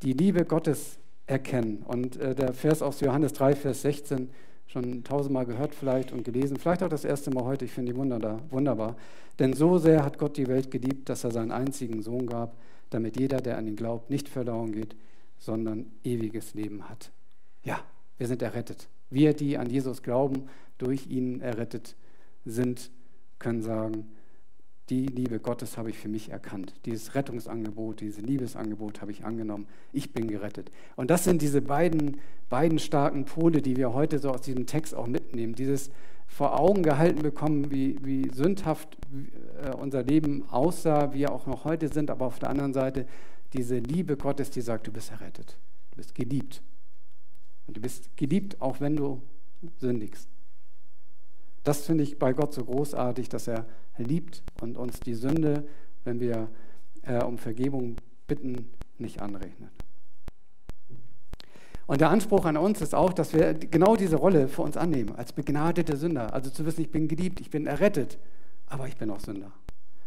Die Liebe Gottes erkennen. Und äh, der Vers aus Johannes 3, Vers 16, schon tausendmal gehört vielleicht und gelesen, vielleicht auch das erste Mal heute, ich finde die wunderbar. Denn so sehr hat Gott die Welt geliebt, dass er seinen einzigen Sohn gab, damit jeder, der an ihn glaubt, nicht verloren geht, sondern ewiges Leben hat. Ja, wir sind errettet. Wir, die an Jesus glauben, durch ihn errettet sind, können sagen, die Liebe Gottes habe ich für mich erkannt. Dieses Rettungsangebot, dieses Liebesangebot habe ich angenommen. Ich bin gerettet. Und das sind diese beiden, beiden starken Pole, die wir heute so aus diesem Text auch mitnehmen. Dieses vor Augen gehalten bekommen, wie, wie sündhaft äh, unser Leben aussah, wie wir auch noch heute sind, aber auf der anderen Seite diese Liebe Gottes, die sagt, du bist errettet, du bist geliebt. Und du bist geliebt, auch wenn du sündigst. Das finde ich bei Gott so großartig, dass er liebt und uns die Sünde, wenn wir äh, um Vergebung bitten, nicht anrechnet. Und der Anspruch an uns ist auch, dass wir genau diese Rolle für uns annehmen, als begnadete Sünder. Also zu wissen, ich bin geliebt, ich bin errettet, aber ich bin auch Sünder.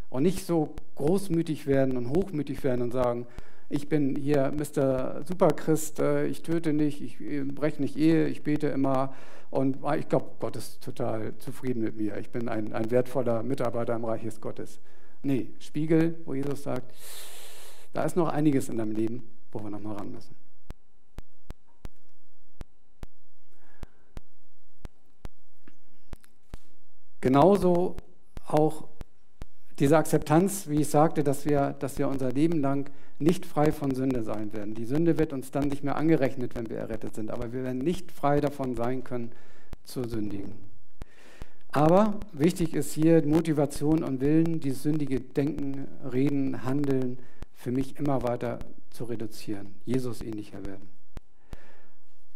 Und nicht so großmütig werden und hochmütig werden und sagen, ich bin hier Mr. Superchrist, äh, ich töte nicht, ich äh, breche nicht Ehe, ich bete immer und ich glaube, Gott ist total zufrieden mit mir. Ich bin ein, ein wertvoller Mitarbeiter im Reich des Gottes. Nee, Spiegel, wo Jesus sagt, da ist noch einiges in deinem Leben, wo wir noch mal ran müssen. Genauso auch diese Akzeptanz, wie ich sagte, dass wir, dass wir unser Leben lang nicht frei von Sünde sein werden. Die Sünde wird uns dann nicht mehr angerechnet, wenn wir errettet sind, aber wir werden nicht frei davon sein können, zu sündigen. Aber wichtig ist hier Motivation und Willen, dieses sündige Denken, Reden, Handeln für mich immer weiter zu reduzieren, Jesus ähnlicher werden.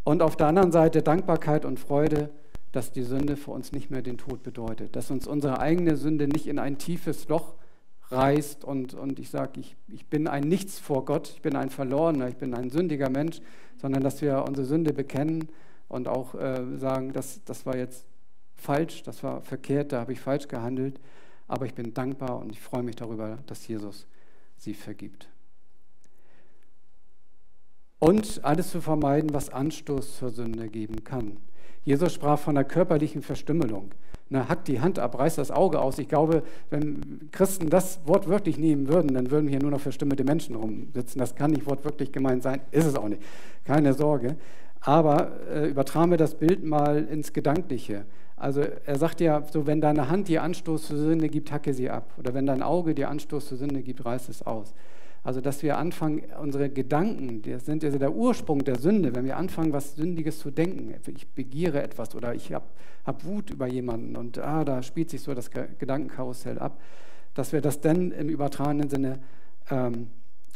Und auf der anderen Seite Dankbarkeit und Freude, dass die Sünde für uns nicht mehr den Tod bedeutet, dass uns unsere eigene Sünde nicht in ein tiefes Loch reißt und, und ich sage, ich, ich bin ein Nichts vor Gott, ich bin ein Verlorener, ich bin ein sündiger Mensch, sondern dass wir unsere Sünde bekennen und auch äh, sagen, das, das war jetzt falsch, das war verkehrt, da habe ich falsch gehandelt, aber ich bin dankbar und ich freue mich darüber, dass Jesus sie vergibt. Und alles zu vermeiden, was Anstoß zur Sünde geben kann. Jesus sprach von der körperlichen Verstümmelung. Na, hackt die Hand ab, reißt das Auge aus. Ich glaube, wenn Christen das wortwörtlich nehmen würden, dann würden hier nur noch verstümmelte Menschen rumsitzen. Das kann nicht wortwörtlich gemeint sein, ist es auch nicht. Keine Sorge. Aber äh, übertragen wir das Bild mal ins Gedankliche. Also er sagt ja, so wenn deine Hand dir Anstoß zur Sünde gibt, hacke sie ab. Oder wenn dein Auge dir Anstoß zur Sünde gibt, reiß es aus. Also, dass wir anfangen, unsere Gedanken, das sind also der Ursprung der Sünde, wenn wir anfangen, was Sündiges zu denken. Ich begiere etwas oder ich habe hab Wut über jemanden und ah, da spielt sich so das Gedankenkarussell ab, dass wir das dann im übertragenen Sinne ähm,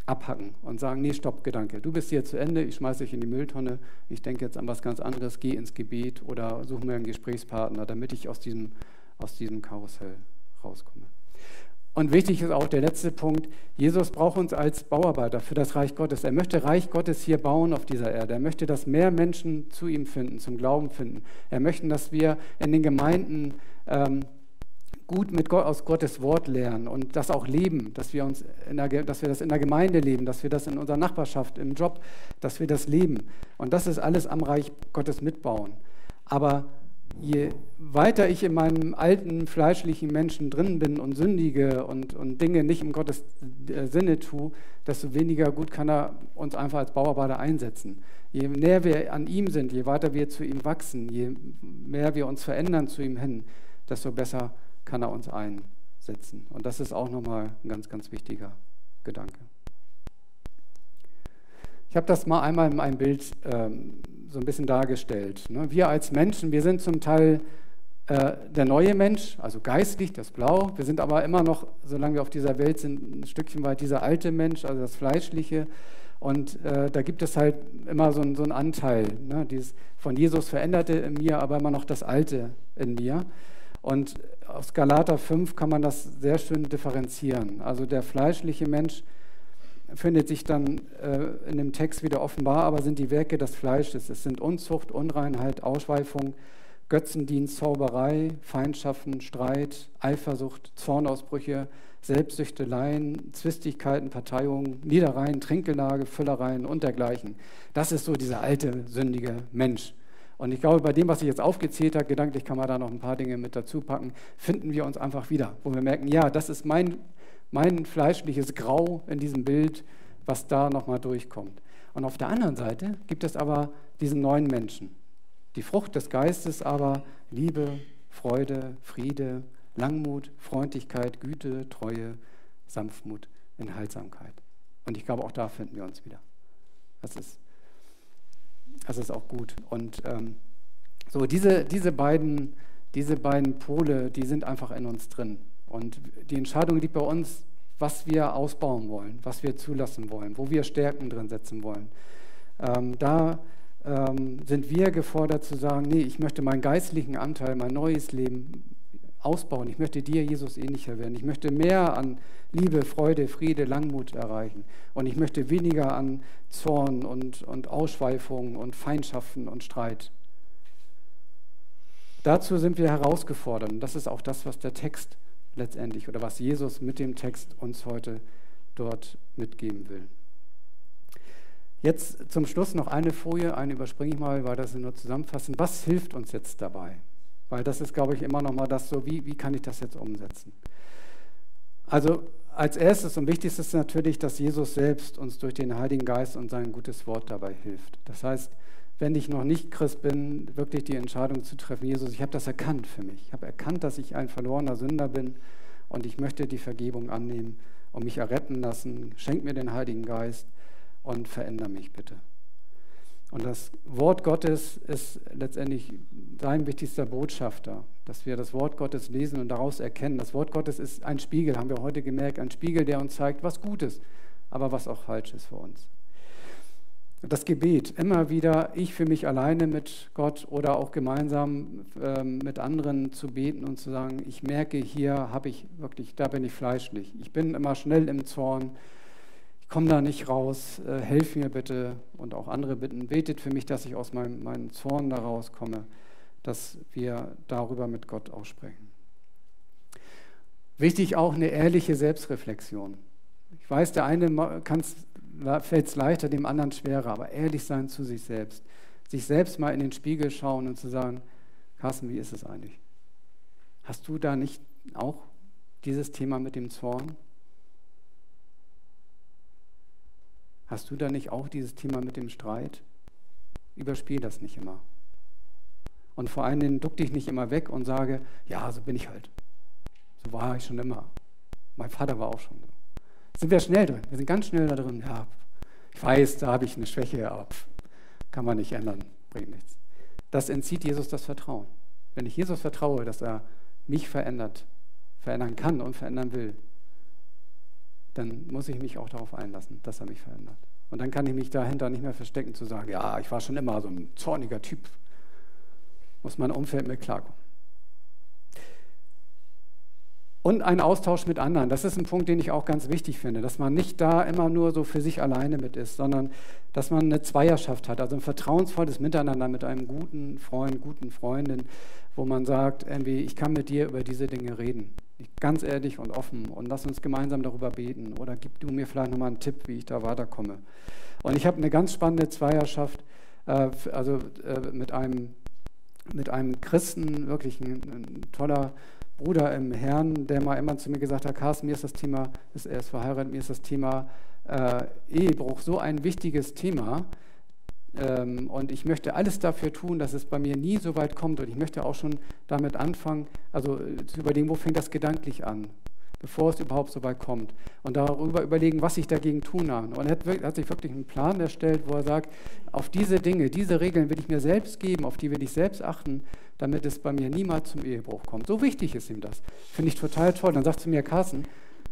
abhacken und sagen, nee, stopp, Gedanke, du bist hier zu Ende, ich schmeiße dich in die Mülltonne, ich denke jetzt an was ganz anderes, geh ins Gebet oder suche mir einen Gesprächspartner, damit ich aus diesem, aus diesem Karussell rauskomme. Und wichtig ist auch der letzte Punkt, Jesus braucht uns als Bauarbeiter für das Reich Gottes. Er möchte Reich Gottes hier bauen auf dieser Erde. Er möchte, dass mehr Menschen zu ihm finden, zum Glauben finden. Er möchte, dass wir in den Gemeinden ähm, gut mit Gott, aus Gottes Wort lernen und das auch leben, dass wir, uns der, dass wir das in der Gemeinde leben, dass wir das in unserer Nachbarschaft, im Job, dass wir das leben. Und das ist alles am Reich Gottes mitbauen. Aber je weiter ich in meinem alten fleischlichen Menschen drin bin und sündige und, und Dinge nicht im Gottes äh, Sinne tue, desto weniger gut kann er uns einfach als Bauarbeiter einsetzen. Je näher wir an ihm sind, je weiter wir zu ihm wachsen, je mehr wir uns verändern zu ihm hin, desto besser kann er uns einsetzen. Und das ist auch nochmal ein ganz, ganz wichtiger Gedanke. Ich habe das mal einmal in einem Bild ähm, so ein bisschen dargestellt. Ne? Wir als Menschen, wir sind zum Teil äh, der neue Mensch, also geistlich, das Blau. Wir sind aber immer noch, solange wir auf dieser Welt sind, ein Stückchen weit dieser alte Mensch, also das Fleischliche. Und äh, da gibt es halt immer so, so einen Anteil, ne? dieses von Jesus veränderte in mir, aber immer noch das Alte in mir. Und aus Galater 5 kann man das sehr schön differenzieren. Also der fleischliche Mensch findet sich dann äh, in dem Text wieder offenbar, aber sind die Werke des Fleisches. Es sind Unzucht, Unreinheit, Ausschweifung, Götzendienst, Zauberei, Feindschaften, Streit, Eifersucht, Zornausbrüche, Selbstsüchteleien, Zwistigkeiten, Parteiungen, Niederreihen, Trinkgelage, Füllereien und dergleichen. Das ist so dieser alte, sündige Mensch. Und ich glaube, bei dem, was ich jetzt aufgezählt habe, gedanklich kann man da noch ein paar Dinge mit dazu packen, finden wir uns einfach wieder, wo wir merken, ja, das ist mein, mein fleischliches Grau in diesem Bild, was da nochmal durchkommt. Und auf der anderen Seite gibt es aber diesen neuen Menschen. Die Frucht des Geistes aber Liebe, Freude, Friede, Langmut, Freundlichkeit, Güte, Treue, Sanftmut, Enthaltsamkeit. Und ich glaube, auch da finden wir uns wieder. Das ist das ist auch gut. Und ähm, so diese, diese, beiden, diese beiden Pole, die sind einfach in uns drin. Und die Entscheidung liegt bei uns, was wir ausbauen wollen, was wir zulassen wollen, wo wir Stärken drin setzen wollen. Ähm, da ähm, sind wir gefordert zu sagen, nee, ich möchte meinen geistlichen Anteil, mein neues Leben ausbauen. Ich möchte dir, Jesus, ähnlicher werden. Ich möchte mehr an Liebe, Freude, Friede, Langmut erreichen. Und ich möchte weniger an Zorn und, und Ausschweifung und Feindschaften und Streit. Dazu sind wir herausgefordert. Und das ist auch das, was der Text letztendlich oder was Jesus mit dem Text uns heute dort mitgeben will. Jetzt zum Schluss noch eine Folie, eine überspringe ich mal, weil das nur zusammenfassen. Was hilft uns jetzt dabei? Weil das ist, glaube ich, immer noch mal das so, wie, wie kann ich das jetzt umsetzen? Also als erstes und wichtigstes natürlich, dass Jesus selbst uns durch den Heiligen Geist und sein gutes Wort dabei hilft. Das heißt, wenn ich noch nicht Christ bin, wirklich die Entscheidung zu treffen, Jesus, ich habe das erkannt für mich. Ich habe erkannt, dass ich ein verlorener Sünder bin und ich möchte die Vergebung annehmen und mich erretten lassen. Schenk mir den Heiligen Geist und verändere mich bitte. Und das Wort Gottes ist letztendlich sein wichtigster Botschafter, dass wir das Wort Gottes lesen und daraus erkennen. Das Wort Gottes ist ein Spiegel, haben wir heute gemerkt, ein Spiegel, der uns zeigt, was gut ist, aber was auch falsch ist für uns. Das Gebet, immer wieder ich für mich alleine mit Gott oder auch gemeinsam äh, mit anderen zu beten und zu sagen, ich merke, hier habe ich wirklich, da bin ich fleischlich. Ich bin immer schnell im Zorn, komme da nicht raus, äh, helf mir bitte und auch andere bitten, betet für mich, dass ich aus meinem, meinem Zorn da rauskomme, dass wir darüber mit Gott aussprechen. Wichtig auch eine ehrliche Selbstreflexion. Ich weiß, der eine fällt es leichter, dem anderen schwerer, aber ehrlich sein zu sich selbst. Sich selbst mal in den Spiegel schauen und zu sagen, Carsten, wie ist es eigentlich? Hast du da nicht auch dieses Thema mit dem Zorn? Hast du da nicht auch dieses Thema mit dem Streit? Überspiel das nicht immer. Und vor allen Dingen duck dich nicht immer weg und sage, ja, so bin ich halt. So war ich schon immer. Mein Vater war auch schon so. Sind wir schnell drin? Wir sind ganz schnell da drin. Ja, ich weiß, da habe ich eine Schwäche, aber kann man nicht ändern, bringt nichts. Das entzieht Jesus das Vertrauen. Wenn ich Jesus vertraue, dass er mich verändert, verändern kann und verändern will, dann muss ich mich auch darauf einlassen, dass er mich verändert. Und dann kann ich mich dahinter nicht mehr verstecken, zu sagen, ja, ich war schon immer so ein zorniger Typ. Muss mein Umfeld mit klarkommen. Und ein Austausch mit anderen. Das ist ein Punkt, den ich auch ganz wichtig finde, dass man nicht da immer nur so für sich alleine mit ist, sondern dass man eine Zweierschaft hat, also ein vertrauensvolles Miteinander mit einem guten Freund, guten Freundin, wo man sagt, irgendwie, ich kann mit dir über diese Dinge reden. Ganz ehrlich und offen und lass uns gemeinsam darüber beten oder gib du mir vielleicht nochmal einen Tipp, wie ich da weiterkomme. Und ich habe eine ganz spannende Zweierschaft, äh, also äh, mit, einem, mit einem Christen, wirklich ein, ein, toller Bruder im Herrn, der mal immer zu mir gesagt hat, Carsten, mir ist das Thema, er ist verheiratet, mir ist das Thema äh, Ehebruch so ein wichtiges Thema, ähm, und ich möchte alles dafür tun, dass es bei mir nie so weit kommt. Und ich möchte auch schon damit anfangen, also äh, zu überlegen, wo fängt das gedanklich an, bevor es überhaupt so weit kommt. Und darüber überlegen, was ich dagegen tun kann. Und er hat, hat sich wirklich einen Plan erstellt, wo er sagt, auf diese Dinge, diese Regeln will ich mir selbst geben, auf die will ich selbst achten, damit es bei mir niemals zum Ehebruch kommt. So wichtig ist ihm das. Finde ich total toll. Dann sagt zu mir, Carsten,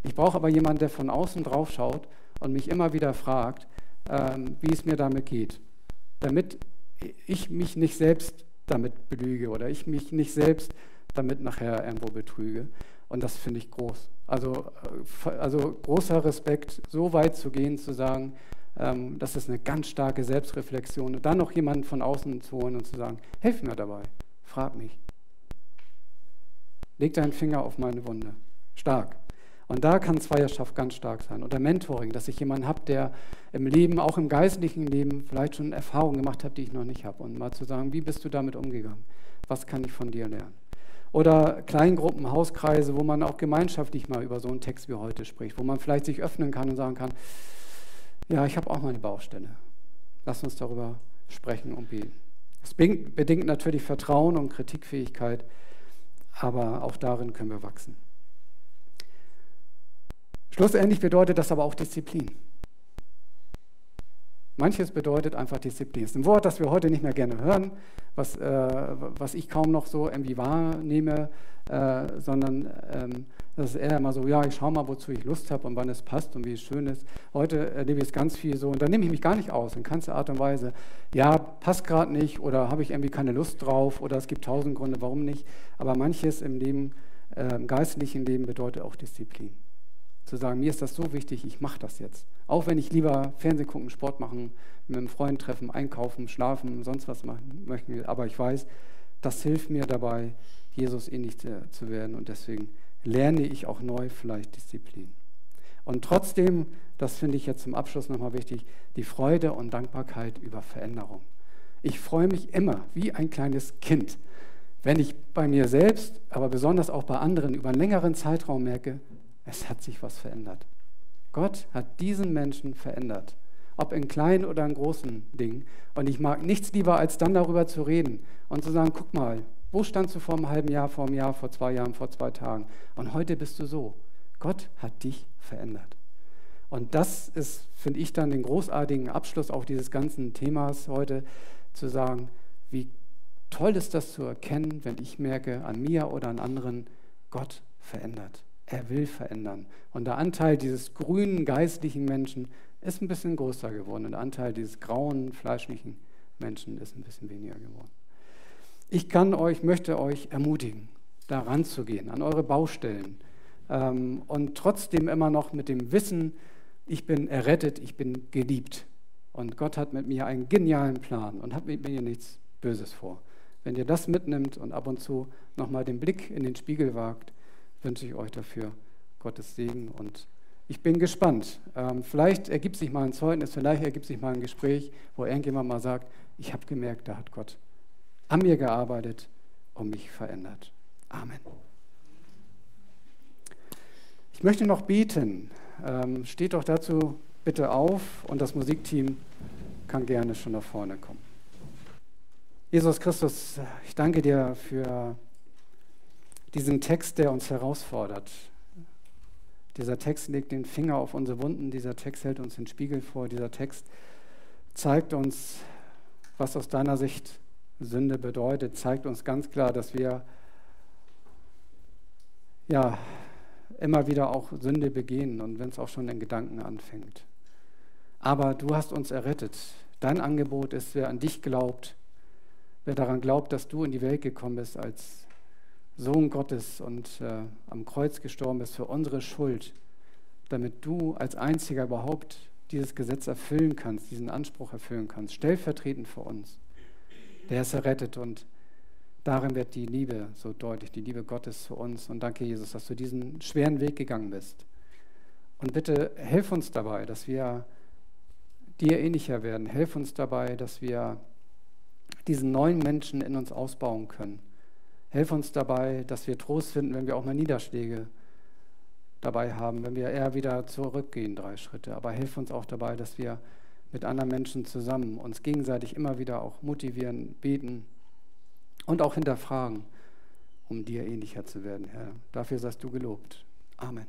ich brauche aber jemanden, der von außen drauf schaut und mich immer wieder fragt, ähm, wie es mir damit geht damit ich mich nicht selbst damit belüge oder ich mich nicht selbst damit nachher irgendwo betrüge. Und das finde ich groß. Also, äh, also großer Respekt, so weit zu gehen, zu sagen, ähm, das ist eine ganz starke Selbstreflexion. Und dann noch jemanden von außen zu holen und zu sagen, hilf mir dabei, frag mich. Leg deinen Finger auf meine Wunde. Stark. Und da kann Zweierschaft ganz stark sein. Oder Mentoring, dass ich jemanden habe, der im Leben, auch im geistlichen Leben, vielleicht schon Erfahrungen gemacht hat, die ich noch nicht habe. Und mal zu sagen, wie bist du damit umgegangen? Was kann ich von dir lernen? Oder Kleingruppen, Hauskreise, wo man auch gemeinschaftlich mal über so einen Text wie heute spricht, wo man vielleicht sich öffnen kann und sagen kann, ja, ich habe auch meine Baustelle. Lass uns darüber sprechen und beten. Es bedingt natürlich Vertrauen und Kritikfähigkeit, aber auch darin können wir wachsen. Schlussendlich bedeutet das aber auch Disziplin. Manches bedeutet einfach Disziplin. Das ist ein Wort, das wir heute nicht mehr gerne hören, was, äh, was ich kaum noch so irgendwie wahrnehme, äh, sondern ähm, das ist eher immer so, ja, ich schaue mal, wozu ich Lust habe und wann es passt und wie es schön ist. Heute erlebe ich es ganz viel so und da nehme ich mich gar nicht aus in keinster Art und Weise. Ja, passt gerade nicht oder habe ich irgendwie keine Lust drauf oder es gibt tausend Gründe, warum nicht. Aber manches im Leben, äh, im geistlichen Leben bedeutet auch Disziplin zu sagen, mir ist das so wichtig, ich mache das jetzt. Auch wenn ich lieber Fernsehen gucken, Sport machen, mit einem Freund treffen, einkaufen, schlafen, sonst was machen möchte. Aber ich weiß, das hilft mir dabei, Jesus ähnlich zu werden. Und deswegen lerne ich auch neu vielleicht Disziplin. Und trotzdem, das finde ich jetzt zum Abschluss nochmal wichtig, die Freude und Dankbarkeit über Veränderung. Ich freue mich immer wie ein kleines Kind, wenn ich bei mir selbst, aber besonders auch bei anderen über einen längeren Zeitraum merke, es hat sich was verändert. Gott hat diesen Menschen verändert, ob in kleinen oder in großen Dingen. Und ich mag nichts lieber, als dann darüber zu reden und zu sagen, guck mal, wo standst du vor einem halben Jahr, vor einem Jahr, vor zwei Jahren, vor zwei Tagen? Und heute bist du so. Gott hat dich verändert. Und das ist, finde ich, dann den großartigen Abschluss auch dieses ganzen Themas heute, zu sagen, wie toll ist das zu erkennen, wenn ich merke, an mir oder an anderen, Gott verändert. Er will verändern. Und der Anteil dieses grünen, geistlichen Menschen ist ein bisschen größer geworden. Und der Anteil dieses grauen, fleischlichen Menschen ist ein bisschen weniger geworden. Ich kann euch, möchte euch ermutigen, da ranzugehen, an eure Baustellen. Ähm, und trotzdem immer noch mit dem Wissen, ich bin errettet, ich bin geliebt. Und Gott hat mit mir einen genialen Plan und hat mit mir nichts Böses vor. Wenn ihr das mitnimmt und ab und zu nochmal den Blick in den Spiegel wagt, wünsche ich euch dafür Gottes Segen und ich bin gespannt. Ähm, vielleicht ergibt sich mal ein Zeugnis, vielleicht ergibt sich mal ein Gespräch, wo irgendjemand mal sagt, ich habe gemerkt, da hat Gott an mir gearbeitet und mich verändert. Amen. Ich möchte noch beten. Ähm, steht doch dazu bitte auf und das Musikteam kann gerne schon nach vorne kommen. Jesus Christus, ich danke dir für diesen Text, der uns herausfordert. Dieser Text legt den Finger auf unsere Wunden, dieser Text hält uns den Spiegel vor, dieser Text zeigt uns, was aus deiner Sicht Sünde bedeutet, zeigt uns ganz klar, dass wir ja immer wieder auch Sünde begehen und wenn es auch schon in Gedanken anfängt. Aber du hast uns errettet. Dein Angebot ist, wer an dich glaubt, wer daran glaubt, dass du in die Welt gekommen bist als Sohn Gottes und äh, am Kreuz gestorben bist für unsere Schuld, damit du als einziger überhaupt dieses Gesetz erfüllen kannst, diesen Anspruch erfüllen kannst, stellvertretend für uns. Der ist errettet und darin wird die Liebe so deutlich, die Liebe Gottes zu uns. Und danke, Jesus, dass du diesen schweren Weg gegangen bist. Und bitte hilf uns dabei, dass wir dir ähnlicher werden. Hilf uns dabei, dass wir diesen neuen Menschen in uns ausbauen können Helf uns dabei, dass wir Trost finden, wenn wir auch mal Niederschläge dabei haben, wenn wir eher wieder zurückgehen, drei Schritte. Aber hilf uns auch dabei, dass wir mit anderen Menschen zusammen uns gegenseitig immer wieder auch motivieren, beten und auch hinterfragen, um dir ähnlicher zu werden, Herr. Dafür seist du gelobt. Amen.